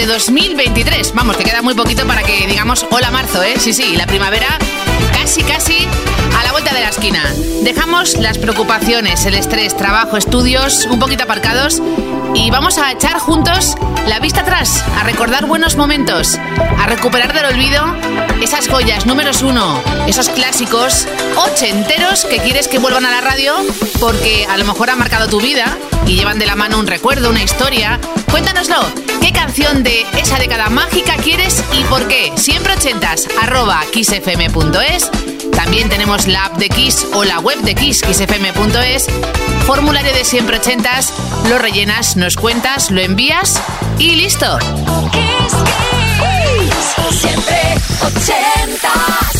de 2023. Vamos, que queda muy poquito para que digamos hola marzo, ¿eh? Sí, sí, la primavera casi, casi a la vuelta de la esquina. Dejamos las preocupaciones, el estrés, trabajo, estudios un poquito aparcados y vamos a echar juntos la vista atrás, a recordar buenos momentos, a recuperar del olvido esas joyas números uno, esos clásicos ochenteros que quieres que vuelvan a la radio porque a lo mejor han marcado tu vida y llevan de la mano un recuerdo, una historia. Cuéntanoslo, ¿qué canción de esa década mágica quieres y por qué? Siempre ochentas, kissfm.es también tenemos la app de Kiss o la web de Kiss, kissfm.es. Formulario de siempre ochentas, lo rellenas, nos cuentas, lo envías y listo. Kiss, Kiss, siempre ochentas.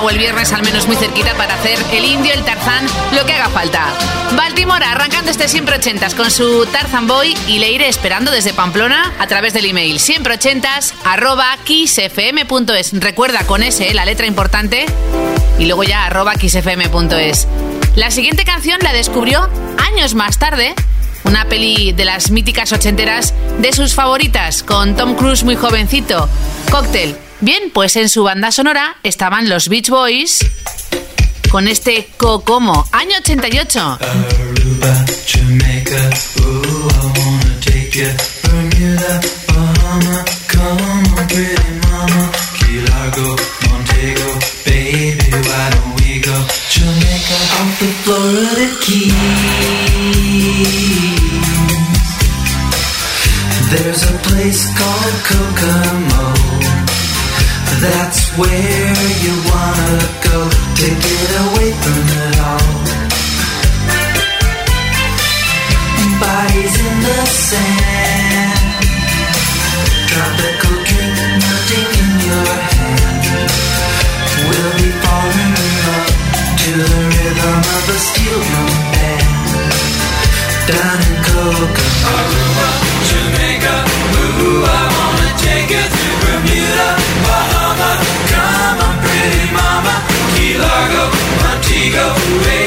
O el viernes al menos muy cerquita para hacer el indio, el Tarzán, lo que haga falta. Baltimore arrancando este siempre ochentas con su Tarzan Boy y le iré esperando desde Pamplona a través del email siempre ochentas arroba kissfm.es. Recuerda con ese la letra importante y luego ya arroba kissfm.es. La siguiente canción la descubrió años más tarde una peli de las míticas ochenteras de sus favoritas, con Tom Cruise muy jovencito, Cocktail. Bien, pues en su banda sonora estaban los Beach Boys con este Cocomo, año 88. Aruba, Jamaica, There's a place called That's where you wanna go to get away from it all. Bodies in the sand, tropical drink melting in your hand. We'll be falling in love to the rhythm of a steel drum band. Down in Coca. Aruba. we go away.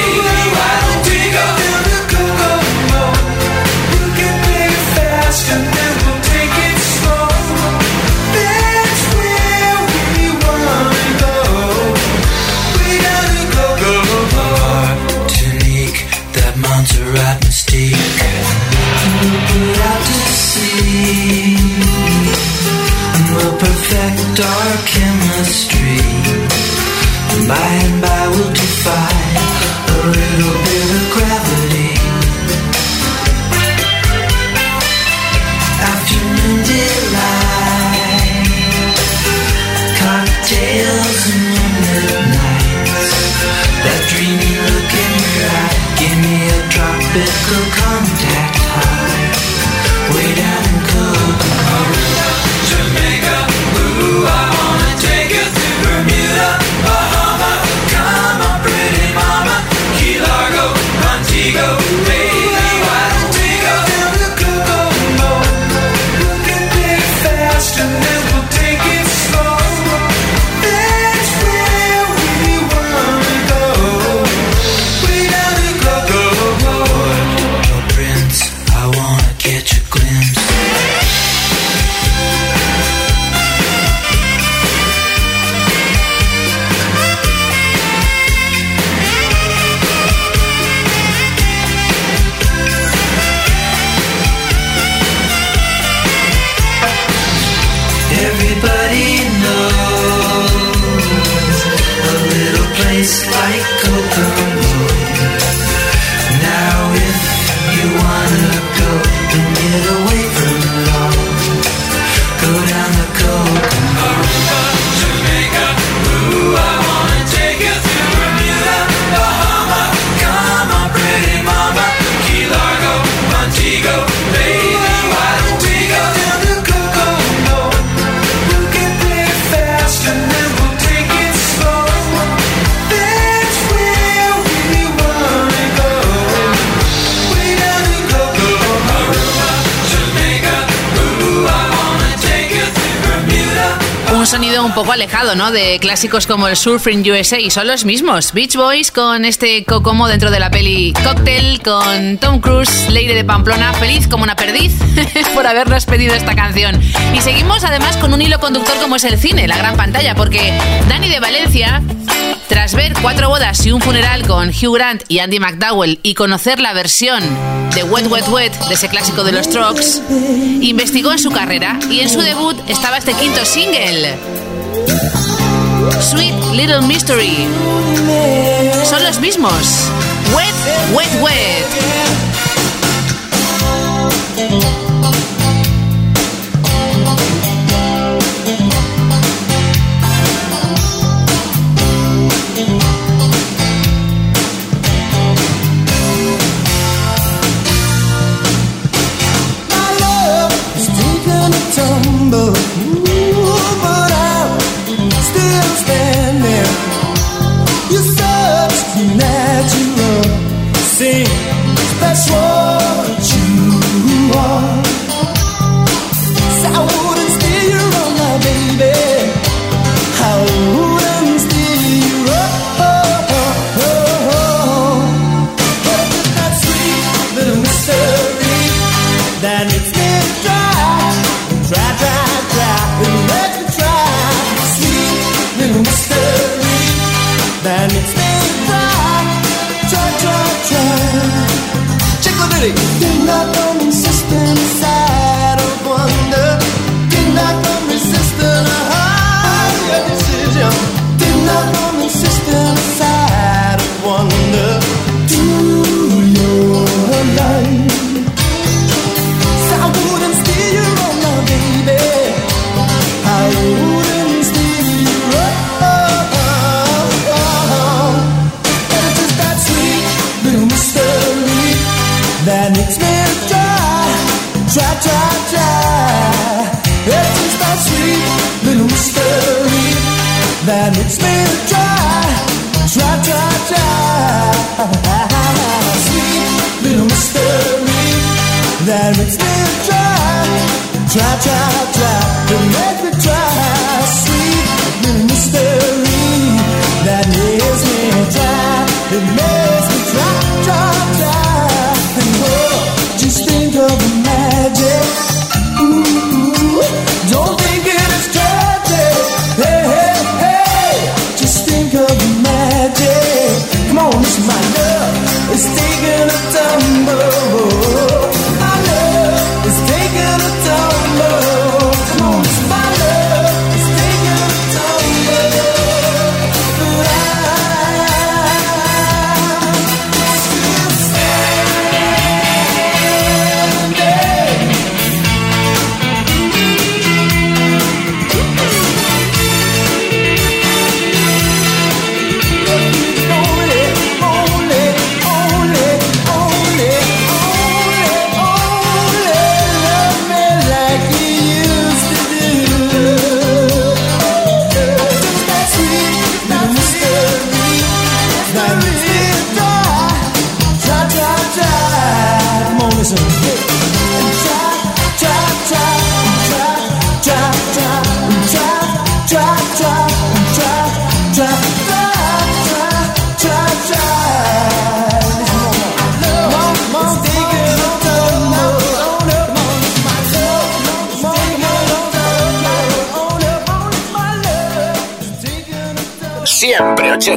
un poco alejado, ¿no? De clásicos como el Surfing USA y son los mismos. Beach Boys con este Cocomo dentro de la peli Cocktail, con Tom Cruise, Leire de Pamplona, feliz como una perdiz por habernos pedido esta canción. Y seguimos además con un hilo conductor como es el cine, la gran pantalla, porque Dani de Valencia tras ver cuatro bodas y un funeral con Hugh Grant y Andy McDowell y conocer la versión de Wet Wet Wet de ese clásico de los Trucks, investigó en su carrera y en su debut estaba este quinto single. Sweet Little Mystery. Son los mismos. Wet, wet, wet. tumble and it's been try, try, try, try. Sweet little mystery, that makes me try, try, try, try to makes me try.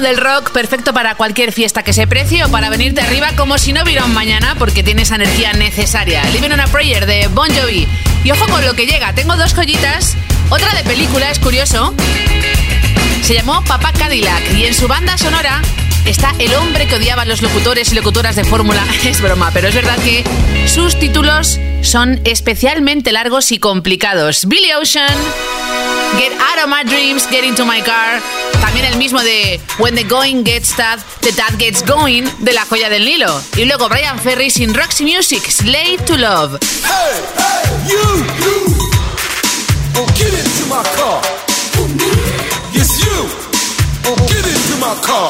Del rock perfecto para cualquier fiesta que se precie o para venirte arriba como si no hubiera mañana porque tienes energía necesaria. Living on a Prayer de Bon Jovi. Y ojo con lo que llega, tengo dos joyitas. Otra de película, es curioso. Se llamó Papá Cadillac y en su banda sonora está el hombre que odiaba a los locutores y locutoras de fórmula. Es broma, pero es verdad que sus títulos son especialmente largos y complicados. Billy Ocean, Get Out of My Dreams, Get Into My Car. También el mismo de When the Going Gets Tough, The Dad Gets Going, de La Joya del Nilo. Y luego Brian Ferry sin Roxy Music, Slave to Love. Hey, hey, you, you. Oh, get into my car. Get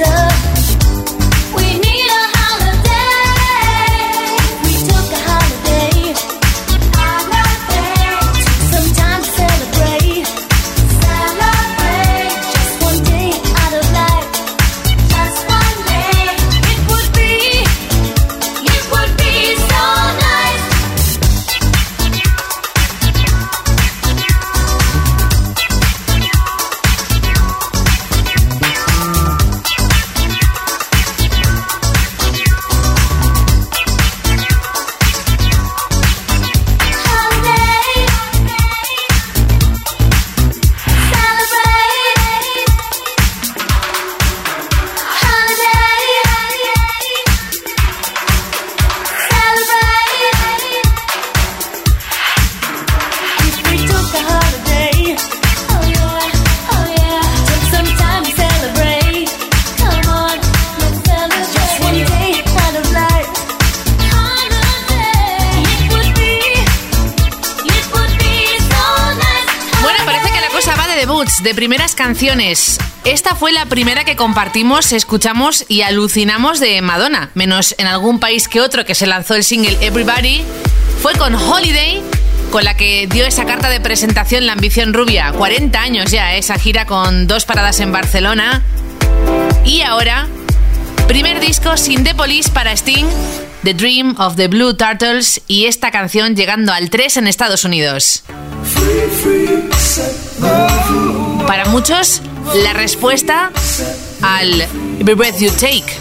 있어 canciones. Esta fue la primera que compartimos, escuchamos y alucinamos de Madonna, menos en algún país que otro que se lanzó el single Everybody. Fue con Holiday, con la que dio esa carta de presentación La Ambición Rubia. 40 años ya, esa gira con dos paradas en Barcelona. Y ahora, primer disco sin The Police para Sting, The Dream of the Blue Turtles y esta canción llegando al 3 en Estados Unidos. Para muchos, la respuesta al Every Breath You Take.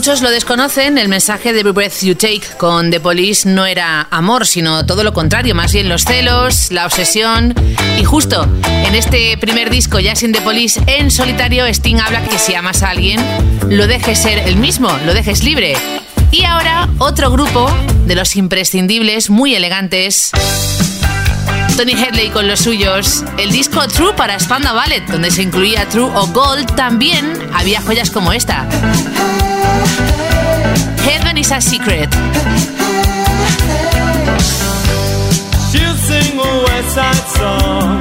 Muchos lo desconocen, el mensaje de Every Breath You Take con The Police no era amor, sino todo lo contrario, más bien los celos, la obsesión. Y justo en este primer disco, ya sin The Police, en solitario, Sting habla que si amas a alguien, lo dejes ser el mismo, lo dejes libre. Y ahora otro grupo de los imprescindibles, muy elegantes. Tony Headley con los suyos. El disco True para Spanda Ballet, donde se incluía True o Gold, también había joyas como esta. Heaven is a secret. She'll sing a West Side song.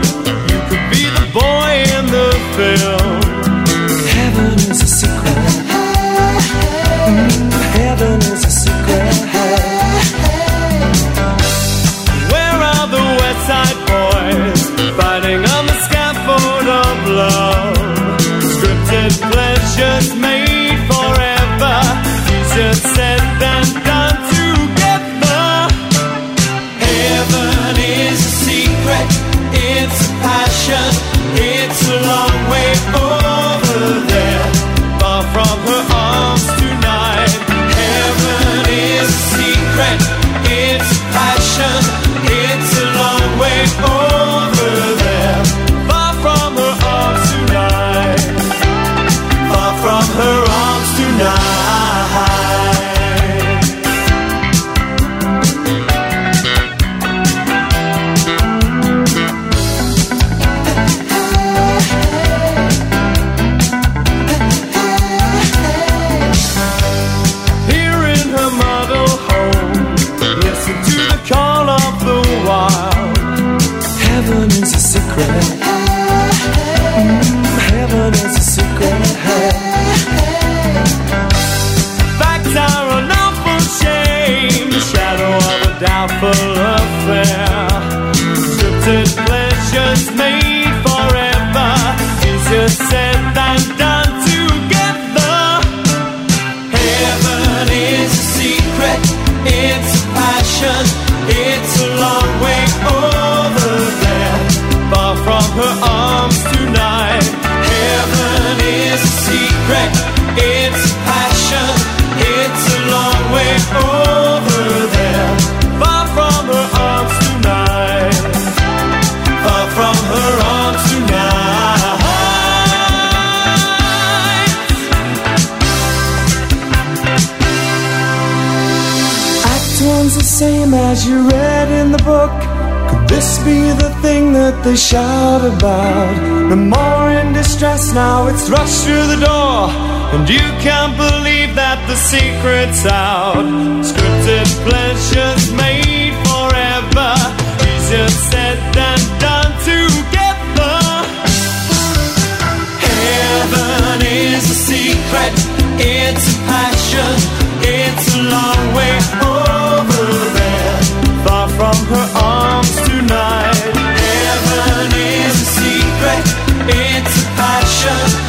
book? Could this be the thing that they shout about? No more in distress now, it's rushed through the door. And you can't believe that the secret's out. Scripted pleasures made forever. Easier said than done together. Heaven is a secret, it's a passion, it's a long way home. ocean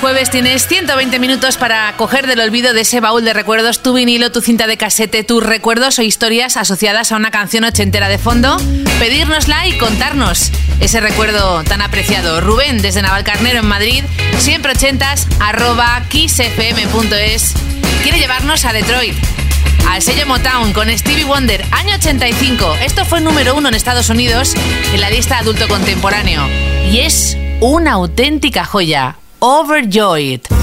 Jueves tienes 120 minutos para coger del olvido de ese baúl de recuerdos tu vinilo, tu cinta de casete, tus recuerdos o historias asociadas a una canción ochentera de fondo, pedírnosla y contarnos ese recuerdo tan apreciado. Rubén, desde Navalcarnero en Madrid, siempre ochentas, arroba kissfm.es, quiere llevarnos a Detroit. Al sello Motown con Stevie Wonder, año 85. Esto fue número uno en Estados Unidos en la lista adulto contemporáneo. Y es una auténtica joya. Overjoyed.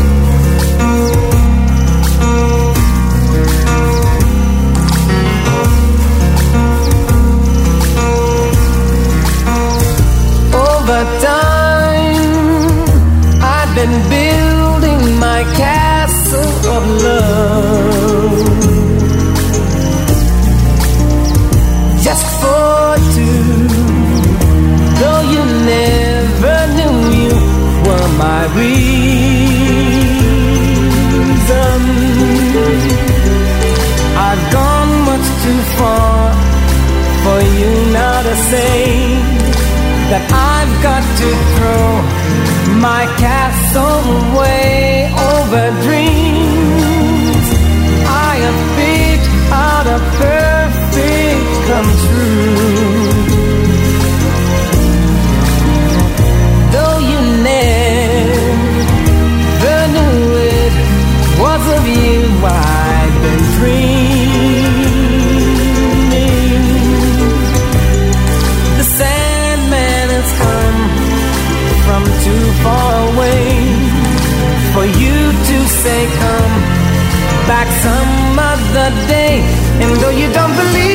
Reason. I've gone much too far for you now to say that I've got to throw my castle away over say come back some other day. And though you don't believe